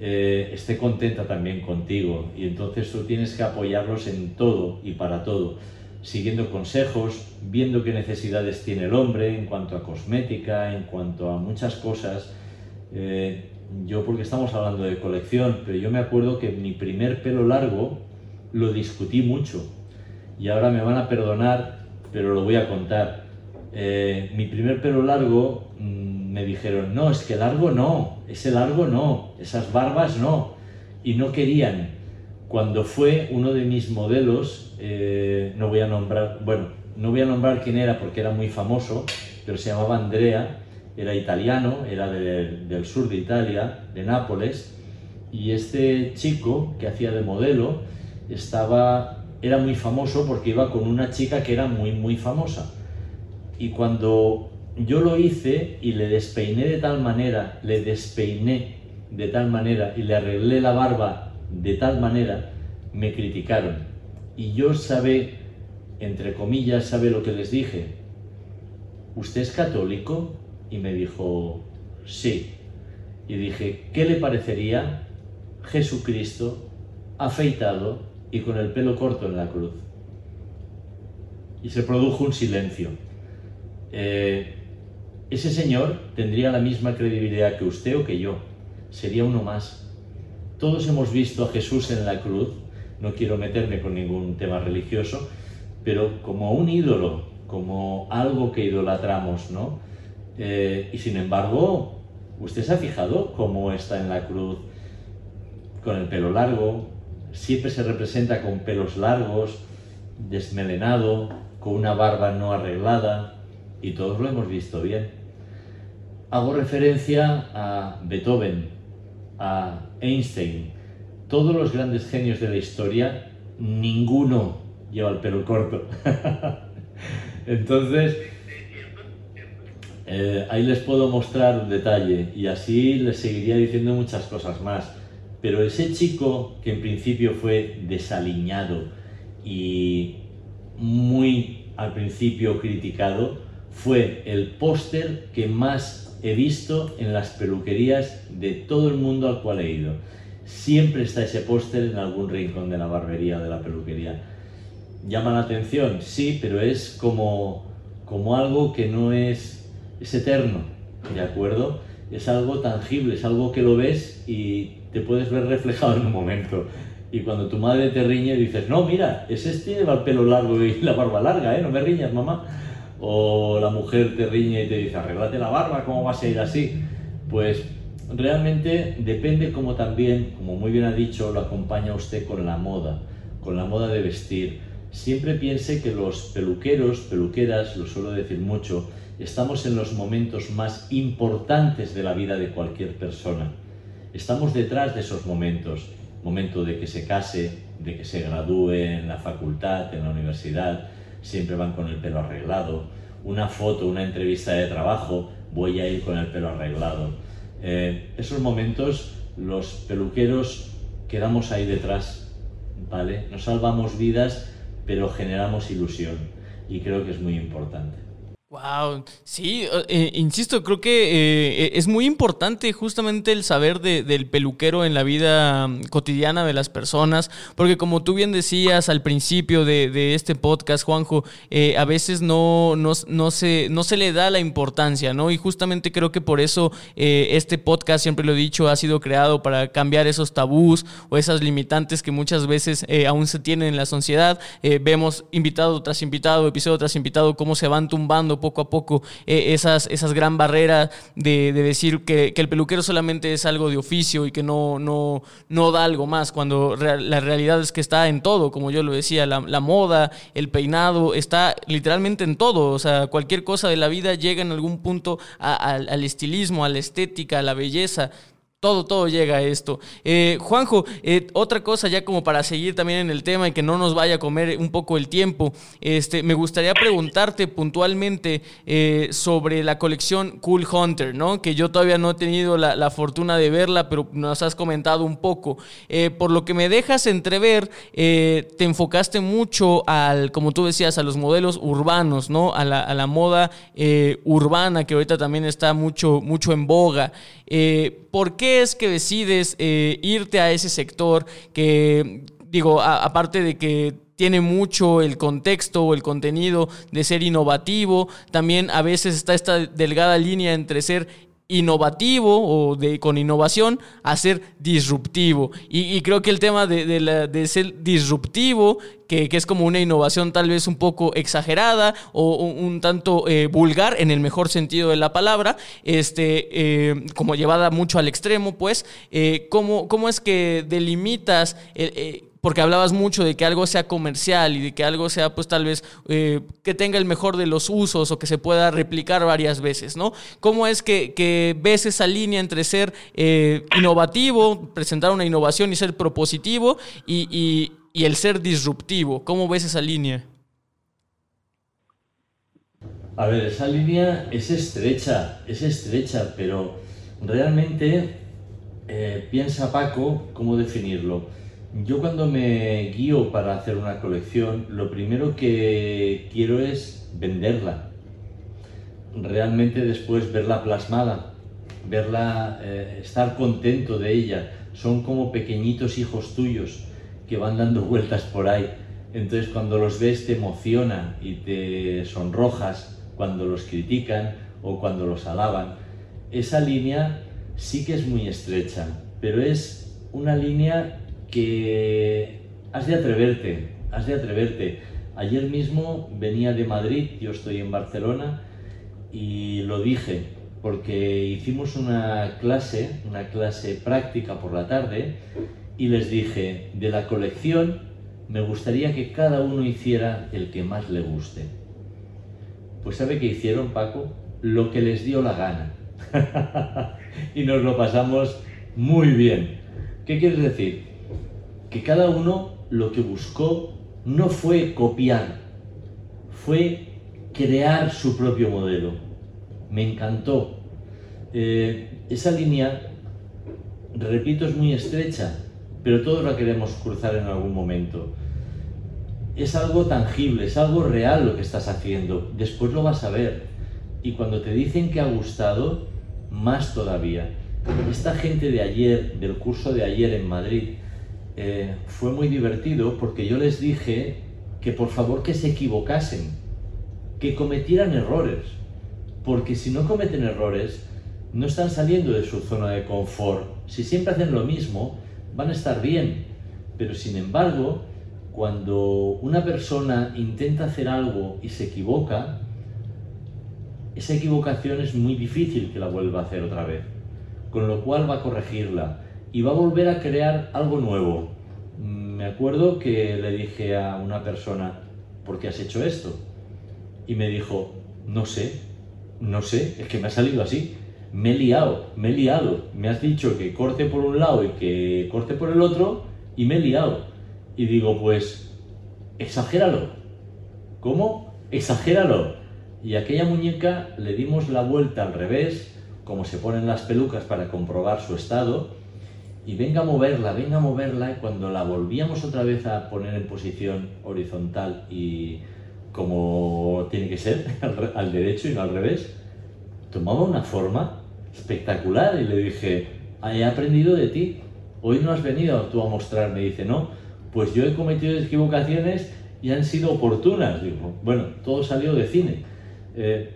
eh, esté contenta también contigo. Y entonces tú tienes que apoyarlos en todo y para todo, siguiendo consejos, viendo qué necesidades tiene el hombre en cuanto a cosmética, en cuanto a muchas cosas. Eh, yo porque estamos hablando de colección, pero yo me acuerdo que mi primer pelo largo lo discutí mucho. Y ahora me van a perdonar, pero lo voy a contar. Eh, mi primer pelo largo mm, me dijeron, no, es que largo no, ese largo no, esas barbas no. Y no querían. Cuando fue uno de mis modelos, eh, no voy a nombrar, bueno, no voy a nombrar quién era porque era muy famoso, pero se llamaba Andrea, era italiano, era del sur de Italia, de Nápoles, y este chico que hacía de modelo estaba, era muy famoso porque iba con una chica que era muy, muy famosa. Y cuando yo lo hice y le despeiné de tal manera, le despeiné de tal manera y le arreglé la barba de tal manera, me criticaron. Y yo sabe, entre comillas, sabe lo que les dije. ¿Usted es católico? Y me dijo, sí. Y dije, ¿qué le parecería Jesucristo afeitado y con el pelo corto en la cruz? Y se produjo un silencio. Eh, ese señor tendría la misma credibilidad que usted o que yo. Sería uno más. Todos hemos visto a Jesús en la cruz. No quiero meterme con ningún tema religioso, pero como un ídolo, como algo que idolatramos, ¿no? Eh, y sin embargo, ¿usted se ha fijado cómo está en la cruz con el pelo largo? Siempre se representa con pelos largos, desmelenado, con una barba no arreglada, y todos lo hemos visto bien. Hago referencia a Beethoven, a Einstein, todos los grandes genios de la historia, ninguno lleva el pelo corto. Entonces, eh, ahí les puedo mostrar un detalle y así les seguiría diciendo muchas cosas más. Pero ese chico que en principio fue desaliñado y muy al principio criticado, fue el póster que más he visto en las peluquerías de todo el mundo al cual he ido. Siempre está ese póster en algún rincón de la barbería o de la peluquería. ¿Llama la atención? Sí, pero es como, como algo que no es, es eterno, ¿de acuerdo? Es algo tangible, es algo que lo ves y te puedes ver reflejado en un momento. Y cuando tu madre te riñe dices, no, mira, es este el pelo largo y la barba larga, ¿eh? No me riñas, mamá o la mujer te riñe y te dice, arreglate la barba, ¿cómo vas a ir así? Pues realmente depende como también, como muy bien ha dicho, lo acompaña usted con la moda, con la moda de vestir. Siempre piense que los peluqueros, peluqueras, lo suelo decir mucho, estamos en los momentos más importantes de la vida de cualquier persona. Estamos detrás de esos momentos, momento de que se case, de que se gradúe en la facultad, en la universidad, siempre van con el pelo arreglado. Una foto, una entrevista de trabajo, voy a ir con el pelo arreglado. Eh, esos momentos los peluqueros quedamos ahí detrás, ¿vale? No salvamos vidas, pero generamos ilusión y creo que es muy importante. Wow, sí, eh, insisto, creo que eh, es muy importante justamente el saber del peluquero en la vida mm, cotidiana de las personas, porque como tú bien decías al principio de, este podcast, Juanjo, eh, a veces no, no, no, se, no se le da la importancia, ¿no? Y justamente creo que por eso este podcast, siempre lo he dicho, ha sido creado para cambiar esos tabús o esas limitantes que muchas veces aún se tienen en la sociedad. vemos invitado tras invitado, episodio tras invitado, cómo se van tumbando poco a poco eh, esas, esas gran barreras de, decir que, el peluquero solamente es algo de oficio y que no, no, no da algo más, cuando la realidad es que está en todo, como yo lo decía, la, moda, el peinado, está literalmente en todo, o sea, cualquier cosa de la vida llega en algún punto al estilismo, a la estética, a la belleza. Todo, todo llega a esto. Eh, Juanjo, eh, otra cosa ya como para seguir también en el tema y que no nos vaya a comer un poco el tiempo, este, me gustaría preguntarte puntualmente eh, sobre la colección Cool Hunter, ¿no? Que yo todavía no he tenido la, fortuna de verla, pero nos has comentado un poco. por lo que me dejas entrever, te enfocaste mucho al, como tú decías, a los modelos urbanos, ¿no? A la, a la moda urbana que ahorita también está mucho, mucho en boga. ¿Por qué? es que decides eh, irte a ese sector que, digo, aparte de que tiene mucho el contexto o el contenido de ser innovativo, también a veces está esta delgada línea entre ser innovativo o de, con innovación a ser disruptivo. Y, creo que el tema de, ser disruptivo, que, es como una innovación tal vez un poco exagerada o un, tanto eh, vulgar en el mejor sentido de la palabra, este, eh, como llevada mucho al extremo, pues, eh, ¿cómo, ¿cómo, es que delimitas porque hablabas mucho de que algo sea comercial y de que algo sea, pues tal vez, eh, que tenga el mejor de los usos o que se pueda replicar varias veces, ¿no? ¿Cómo es que, ves esa línea entre ser eh, innovativo, presentar una innovación y ser propositivo y, el ser disruptivo? ¿Cómo ves esa línea? A ver, esa línea es estrecha, es estrecha, pero realmente eh, piensa Paco cómo definirlo yo cuando me guío para hacer una colección, lo primero que quiero es venderla. Realmente después verla plasmada, verla, eh, estar contento de ella. Son como pequeñitos hijos tuyos que van dando vueltas por ahí. Entonces cuando los ves te emociona y te sonrojas cuando los critican o cuando los alaban. Esa línea sí que es muy estrecha, pero es una línea que has de atreverte, has de atreverte. Ayer mismo venía de Madrid, yo estoy en Barcelona, y lo dije, porque hicimos una clase, una clase práctica por la tarde, y les dije, de la colección me gustaría que cada uno hiciera el que más le guste. Pues ¿sabe qué hicieron, Paco? Lo que les dio la gana. y nos lo pasamos muy bien. ¿Qué quieres decir? Que cada uno lo que buscó no fue copiar, fue crear su propio modelo. Me encantó. Eh, esa línea, repito, es muy estrecha, pero todos la queremos cruzar en algún momento. Es algo tangible, es algo real lo que estás haciendo. Después lo vas a ver. Y cuando te dicen que ha gustado, más todavía. Esta gente de ayer, del curso de ayer en Madrid, eh, fue muy divertido porque yo les dije que por favor que se equivocasen, que cometieran errores, porque si no cometen errores, no están saliendo de su zona de confort. Si siempre hacen lo mismo, van a estar bien. Pero sin embargo, cuando una persona intenta hacer algo y se equivoca, esa equivocación es muy difícil que la vuelva a hacer otra vez. Con lo cual va a corregirla y va a volver a crear algo nuevo. Me acuerdo que le dije a una persona, ¿por qué has hecho esto? Y me dijo, no sé, no sé, es que me ha salido así. Me he liado, me he liado. Me has dicho que corte por un lado y que corte por el otro y me he liado. Y digo, pues, exagéralo. ¿Cómo? Exagéralo. Y a aquella muñeca le dimos la vuelta al revés, como se ponen las pelucas para comprobar su estado, y venga a moverla, venga a moverla, y cuando la volvíamos otra vez a poner en posición horizontal y como tiene que ser, al, derecho y no al revés, tomaba una forma espectacular y le dije, ah, he aprendido de ti, hoy no has venido tú a mostrarme, dice, no, pues yo he cometido equivocaciones y han sido oportunas, digo, bueno, todo salió de cine. Eh,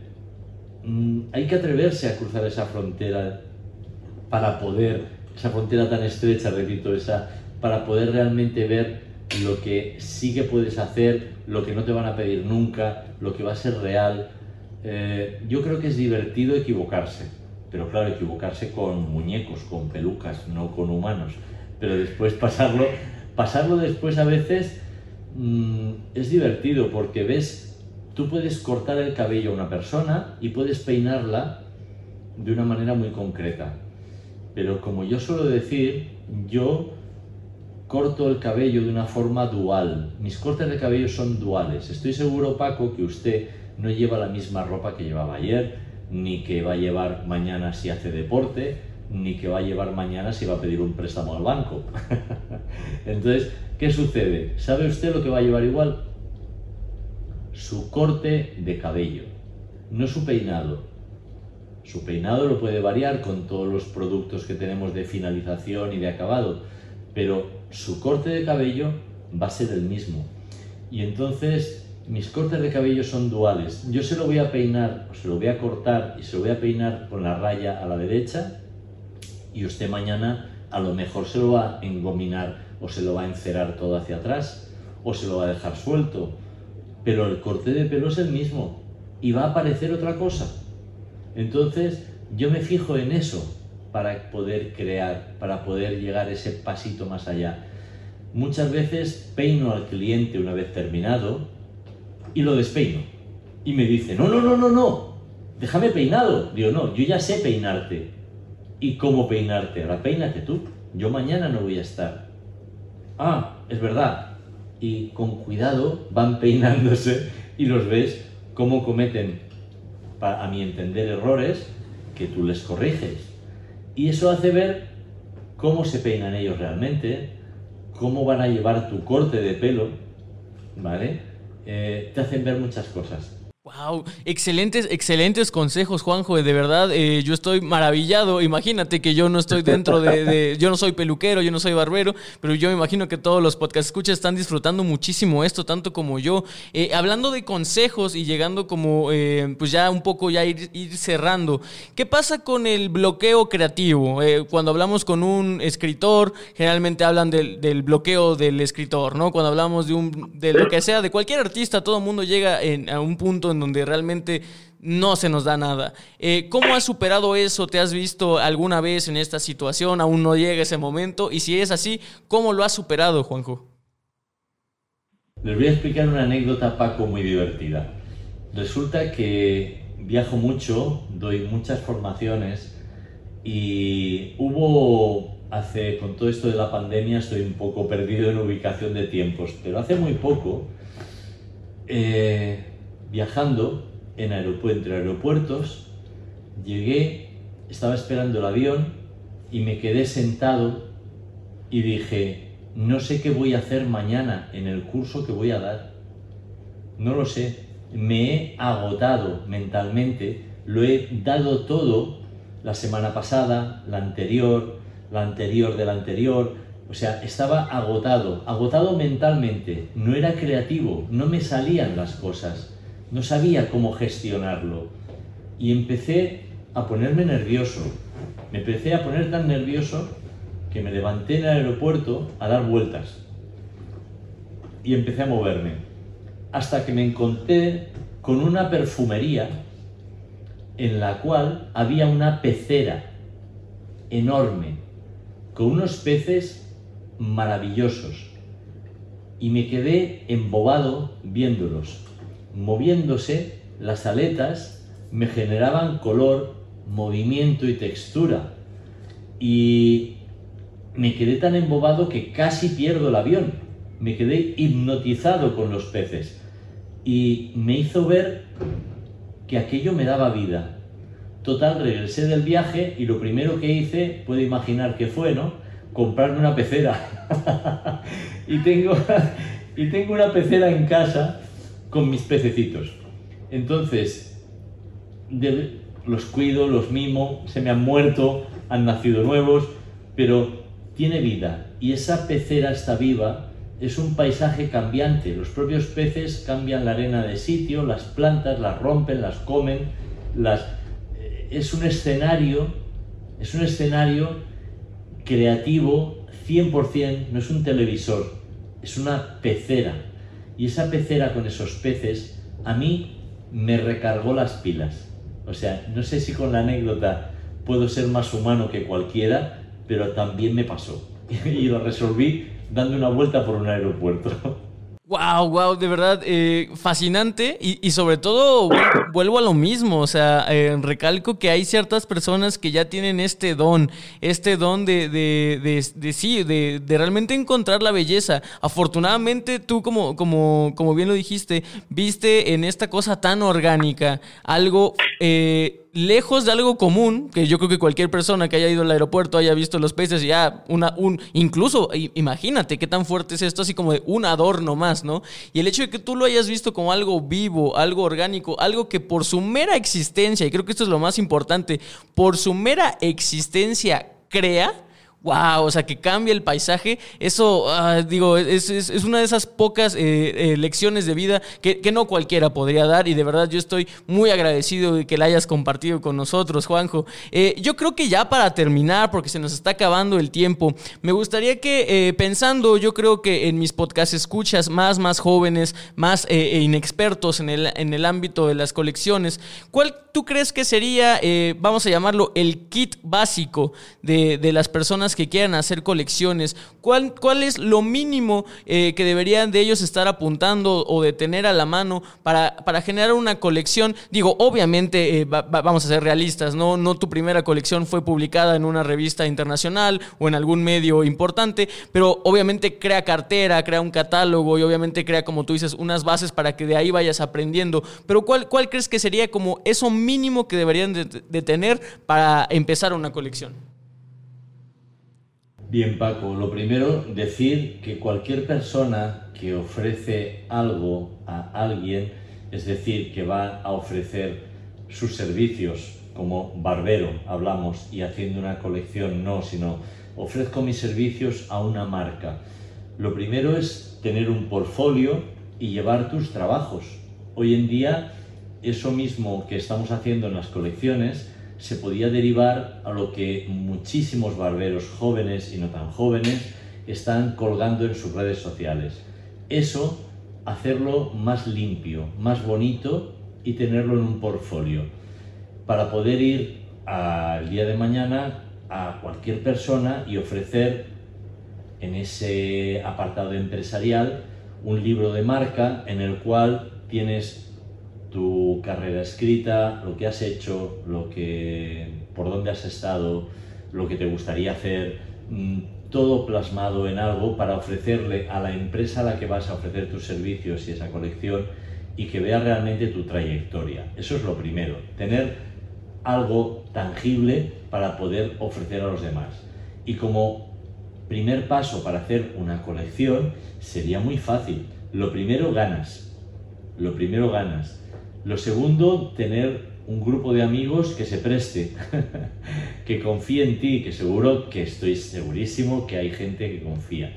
mm, hay que atreverse a cruzar esa frontera para poder esa frontera tan estrecha, repito, esa, para poder realmente ver lo que sí que puedes hacer, lo que no te van a pedir nunca, lo que va a ser real. Eh, yo creo que es divertido equivocarse, pero claro, equivocarse con muñecos, con pelucas, no con humanos. Pero después pasarlo, pasarlo después a veces mm, es divertido porque ves, tú puedes cortar el cabello a una persona y puedes peinarla de una manera muy concreta Pero como yo suelo decir, yo corto el cabello de una forma dual. Mis cortes de cabello son duales. Estoy seguro, Paco, que usted no lleva la misma ropa que llevaba ayer, ni que va a llevar mañana si hace deporte, ni que va a llevar mañana si va a pedir un préstamo al banco. Entonces, ¿qué sucede? ¿Sabe usted lo que va a llevar igual? Su corte de cabello, no su peinado. Su peinado lo puede variar con todos los productos que tenemos de finalización y de acabado, pero su corte de cabello va a ser el mismo. Y entonces mis cortes de cabello son duales. Yo se lo voy a peinar, o se lo voy a cortar y se lo voy a peinar con la raya a la derecha y usted mañana a lo mejor se lo va a engominar o se lo va a encerar todo hacia atrás o se lo va a dejar suelto. Pero el corte de pelo es el mismo y va a aparecer otra cosa. Entonces yo me fijo en eso para poder crear, para poder llegar ese pasito más allá. Muchas veces peino al cliente una vez terminado y lo despeino. Y me dice, no, no, no, no, no, déjame peinado. Digo, no, yo ya sé peinarte. ¿Y cómo peinarte? Ahora peínate tú. Yo mañana no voy a estar. Ah, es verdad. Y con cuidado van peinándose y los ves cómo cometen, a mi entender, errores que tú les corriges. Y eso hace ver cómo se peinan ellos realmente, cómo van a llevar tu corte de pelo, ¿vale? Eh, te hacen ver muchas cosas. Wow, excelentes, excelentes consejos, Juanjo. De verdad, eh, yo estoy maravillado. Imagínate que yo no estoy dentro de, Yo no soy peluquero, yo no soy barbero, pero yo me imagino que todos los podcast escuchas están disfrutando muchísimo esto, tanto como yo. Eh, hablando de consejos y llegando como, eh, pues ya un poco ya ir, cerrando. ¿Qué pasa con el bloqueo creativo? cuando hablamos con un escritor, generalmente hablan del, del, bloqueo del escritor, ¿no? Cuando hablamos de un, de lo que sea, de cualquier artista, todo el mundo llega en, a un punto en donde realmente no se nos da nada. Eh, ¿Cómo has superado eso? ¿Te has visto alguna vez en esta situación? ¿Aún no llega ese momento? Y si es así, ¿cómo lo has superado, Juanjo? Les voy a explicar una anécdota, Paco, muy divertida. Resulta que viajo mucho, doy muchas formaciones y hubo hace, con todo esto de la pandemia, estoy un poco perdido en ubicación de tiempos, pero hace muy poco eh, viajando en aeropuerto, entre aeropuertos, llegué, estaba esperando el avión y me quedé sentado y dije, no sé qué voy a hacer mañana en el curso que voy a dar. No lo sé. Me he agotado mentalmente, lo he dado todo la semana pasada, la anterior, la anterior de la anterior. O sea, estaba agotado, agotado mentalmente, no era creativo, no me salían las cosas no sabía cómo gestionarlo. Y empecé a ponerme nervioso. Me empecé a poner tan nervioso que me levanté en el aeropuerto a dar vueltas. Y empecé a moverme. Hasta que me encontré con una perfumería en la cual había una pecera enorme con unos peces maravillosos. Y me quedé embobado viéndolos moviéndose, las aletas me generaban color, movimiento y textura. Y me quedé tan embobado que casi pierdo el avión. Me quedé hipnotizado con los peces. Y me hizo ver que aquello me daba vida. Total, regresé del viaje y lo primero que hice, puede imaginar que fue, ¿no? Comprarme una pecera. y, tengo, y tengo una pecera en casa con mis pececitos. Entonces, los cuido, los mimo, se me han muerto, han nacido nuevos, pero tiene vida y esa pecera está viva. Es un paisaje cambiante. Los propios peces cambian la arena de sitio, las plantas las rompen, las comen, eh, es un escenario, es un escenario creativo 100%, no es un televisor, es una pecera y esa pecera con esos peces a mí me recargó las pilas. O sea, no sé si con la anécdota puedo ser más humano que cualquiera, pero también me pasó. y lo resolví dando una vuelta por un aeropuerto. Wow, wow, de verdad, eh, fascinante y, sobre todo vuelvo a lo mismo, o sea, eh, recalco que hay ciertas personas que ya tienen este don, este don de, de, de, de sí, de, de, realmente encontrar la belleza. Afortunadamente tú, como, como, como bien lo dijiste, viste en esta cosa tan orgánica algo... Eh, lejos de algo común, que yo creo que cualquier persona que haya ido al aeropuerto haya visto los peces y ya una, un, incluso imagínate qué tan fuerte es esto, así como de un adorno más, ¿no? Y el hecho de que tú lo hayas visto como algo vivo, algo orgánico, algo que por su mera existencia, y creo que esto es lo más importante, por su mera existencia crea, wow, o sea, que cambia el paisaje, eso, ah, digo, es, una de esas pocas eh, eh, lecciones de vida que, no cualquiera podría dar y de verdad yo estoy muy agradecido de que la hayas compartido con nosotros, Juanjo. Eh, yo creo que ya para terminar, porque se nos está acabando el tiempo, me gustaría que pensando, yo creo que en mis podcasts escuchas más, más jóvenes, más inexpertos en el, en el ámbito de las colecciones, ¿cuál tú crees que sería, vamos a llamarlo, el kit básico de, de las personas que quieran hacer colecciones, ¿cuál, cuál es lo mínimo eh, que deberían de ellos estar apuntando o de tener a la mano para, para generar una colección? Digo, obviamente eh, vamos a ser realistas, ¿no? no tu primera colección fue publicada en una revista internacional o en algún medio importante, pero obviamente crea cartera, crea un catálogo y obviamente crea, como tú dices, unas bases para que de ahí vayas aprendiendo. Pero ¿cuál, cuál crees que sería como eso mínimo que deberían de tener para empezar una colección? Bien, Paco, lo primero, decir que cualquier persona que ofrece algo a alguien, es decir, que va a ofrecer sus servicios como barbero, hablamos, y haciendo una colección, no, sino ofrezco mis servicios a una marca. Lo primero es tener un portfolio y llevar tus trabajos. Hoy en día, eso mismo que estamos haciendo en las colecciones, se podía derivar a lo que muchísimos barberos jóvenes y no tan jóvenes están colgando en sus redes sociales. Eso, hacerlo más limpio, más bonito y tenerlo en un portfolio para poder ir al día de mañana a cualquier persona y ofrecer en ese apartado empresarial un libro de marca en el cual tienes tu carrera escrita, lo que has hecho, lo que, por dónde has estado, lo que te gustaría hacer, mm, todo plasmado en algo para ofrecerle a la empresa a la que vas a ofrecer tus servicios y esa colección y que vea realmente tu trayectoria. Eso es lo primero, tener algo tangible para poder ofrecer a los demás. Y como primer paso para hacer una colección sería muy fácil. Lo primero ganas. Lo primero ganas lo segundo, tener un grupo de amigos que se preste, que confíe en ti, que seguro que estoy segurísimo que hay gente que confía.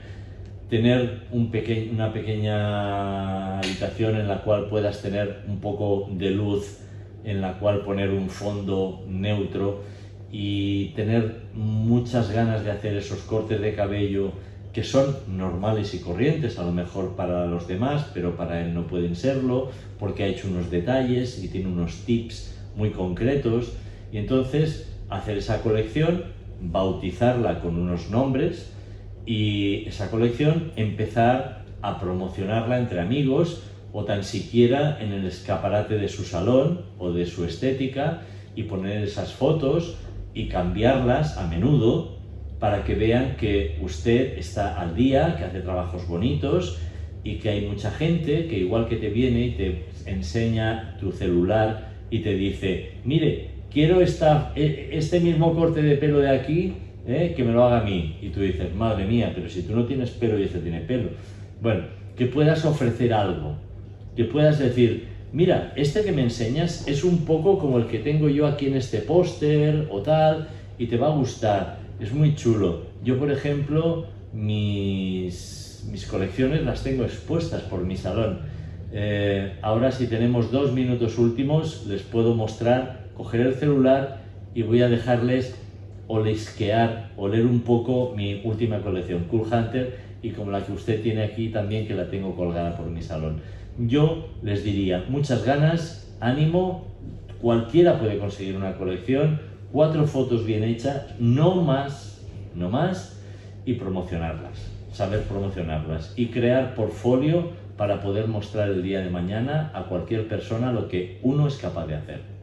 Tener un una pequeña habitación en la cual puedas tener un poco de luz, en la cual poner un fondo neutro y tener muchas ganas de hacer esos cortes de cabello que son normales y corrientes, a lo mejor para los demás, pero para él no pueden serlo, porque ha hecho unos detalles y tiene unos tips muy concretos. Y entonces hacer esa colección, bautizarla con unos nombres y esa colección empezar a promocionarla entre amigos o tan siquiera en el escaparate de su salón o de su estética y poner esas fotos y cambiarlas a menudo para que vean que usted está al día, que hace trabajos bonitos y que hay mucha gente que igual que te viene y te enseña tu celular y te dice, mire, quiero esta, e, este mismo corte de pelo de aquí, eh, que me lo haga a mí. Y tú dices, madre mía, pero si tú no tienes pelo y este tiene pelo. Bueno, que puedas ofrecer algo, que puedas decir, mira, este que me enseñas es un poco como el que tengo yo aquí en este póster o tal, y te va a gustar es muy chulo. Yo, por ejemplo, mis, mis colecciones las tengo expuestas por mi salón. Eh, ahora si tenemos dos minutos últimos, les puedo mostrar, coger el celular y voy a dejarles olisquear, oler un poco mi última colección, Cool Hunter, y como la que usted tiene aquí también, que la tengo colgada por mi salón. Yo les diría, muchas ganas, ánimo, cualquiera puede conseguir una colección, cuatro fotos bien hechas, no más, no más, y promocionarlas, saber promocionarlas y crear portfolio para poder mostrar el día de mañana a cualquier persona lo que uno es capaz de hacer.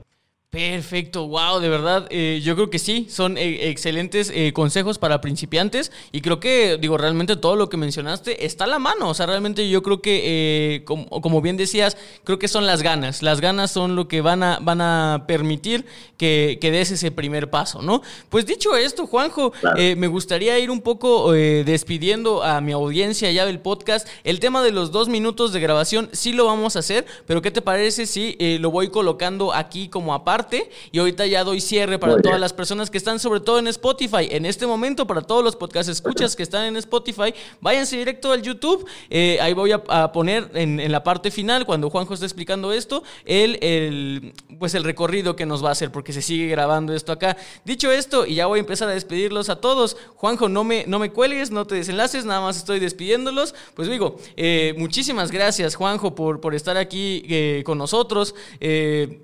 Perfecto, wow, de verdad, eh, yo creo que sí, son eh, excelentes eh, consejos para principiantes y creo que, digo, realmente todo lo que mencionaste está a la mano, o sea, realmente yo creo que, como, como, bien decías, creo que son las ganas, las ganas son lo que van a, van a permitir que, que des ese primer paso, ¿no? Pues dicho esto, Juanjo, me gustaría ir un poco despidiendo a mi audiencia ya del podcast, el tema de los dos minutos de grabación sí lo vamos a hacer, pero ¿qué te parece si lo voy colocando aquí como aparte? Y ahorita ya doy cierre para todas las personas que están sobre todo en Spotify. En este momento, para todos los podcast escuchas que están en Spotify, váyanse directo al YouTube. Eh, ahí voy a, poner en, la parte final, cuando Juanjo está explicando esto, el, el, pues el recorrido que nos va a hacer, porque se sigue grabando esto acá. Dicho esto, y ya voy a empezar a despedirlos a todos. Juanjo, no me, no me cuelgues, no te desenlaces, nada más estoy despidiéndolos. Pues digo, eh, muchísimas gracias, Juanjo, por, por estar aquí eh, con nosotros.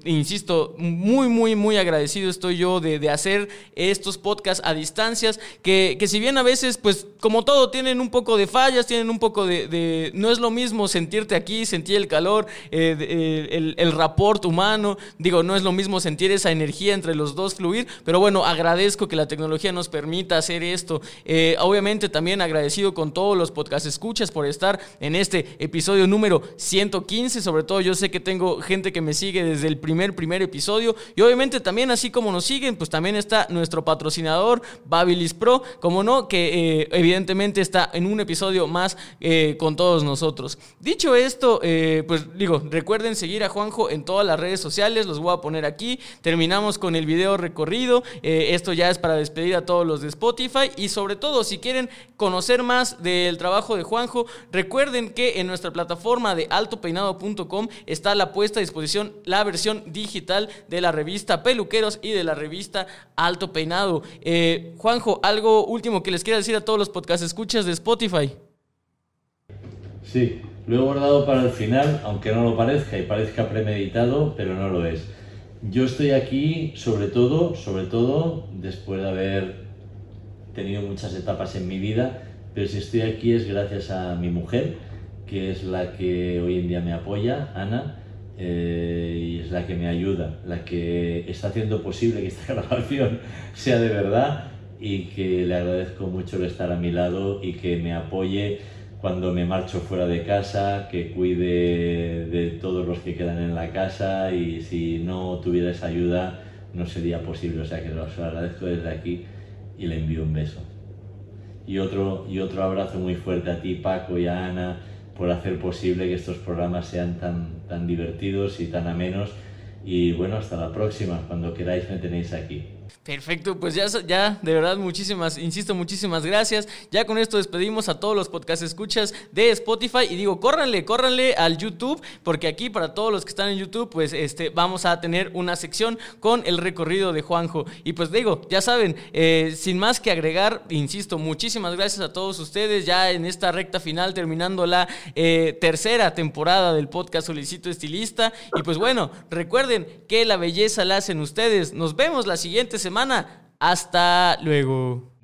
insisto, muy, muy, muy agradecido estoy yo de, hacer estos podcasts a distancias, que, que, si bien a veces, pues como todo, tienen un poco de fallas, tienen un poco de... no es lo mismo sentirte aquí, sentir el calor, eh, eh, el, el rapport humano, digo, no es lo mismo sentir esa energía entre los dos fluir, pero bueno, agradezco que la tecnología nos permita hacer esto. Eh, obviamente también agradecido con todos los podcast escuchas por estar en este episodio número 115, sobre todo yo sé que tengo gente que me sigue desde el primer, primer episodio, y obviamente también, así como nos siguen, pues también está nuestro patrocinador, Babilis Pro, como no, que eh, evidentemente está en un episodio más eh, con todos nosotros. Dicho esto, eh, pues digo, recuerden seguir a Juanjo en todas las redes sociales, los voy a poner aquí. Terminamos con el video recorrido. esto ya es para despedir a todos los de Spotify. Y sobre todo, si quieren conocer más del trabajo de Juanjo, recuerden que en nuestra plataforma de altopeinado.com está la puesta a disposición la versión digital de la revista Peluqueros y de la revista Alto Peinado. Eh, Juanjo, algo último que les quiera decir a todos los podcast escuchas de Spotify. Sí, lo he guardado para el final, aunque no lo parezca y parezca premeditado, pero no lo es. Yo estoy aquí sobre todo, sobre todo, después de haber tenido muchas etapas en mi vida, pero si estoy aquí es gracias a mi mujer, que es la que hoy en día me apoya, Ana, eh, y es la que me ayuda, la que está haciendo posible que esta grabación sea de verdad y que le agradezco mucho el estar a mi lado y que me apoye cuando me marcho fuera de casa, que cuide de todos los que quedan en la casa y si no tuviera esa ayuda no sería posible, o sea que lo agradezco desde aquí y le envío un beso. Y otro, y otro abrazo muy fuerte a ti Paco y a Ana por hacer posible que estos programas sean tan, tan divertidos y tan amenos. Y bueno, hasta la próxima. Cuando queráis me tenéis aquí. Perfecto, pues ya, ya, de verdad, muchísimas, insisto, muchísimas gracias. Ya con esto despedimos a todos los podcast escuchas de Spotify y digo, córranle, córranle al YouTube, porque aquí para todos los que están en YouTube, pues este, vamos a tener una sección con el recorrido de Juanjo. Y pues digo, ya saben, eh, sin más que agregar, insisto, muchísimas gracias a todos ustedes ya en esta recta final, terminando la eh, tercera temporada del podcast Solicito Estilista. Y pues bueno, recuerden que la belleza la hacen ustedes. Nos vemos la semana. Hasta luego.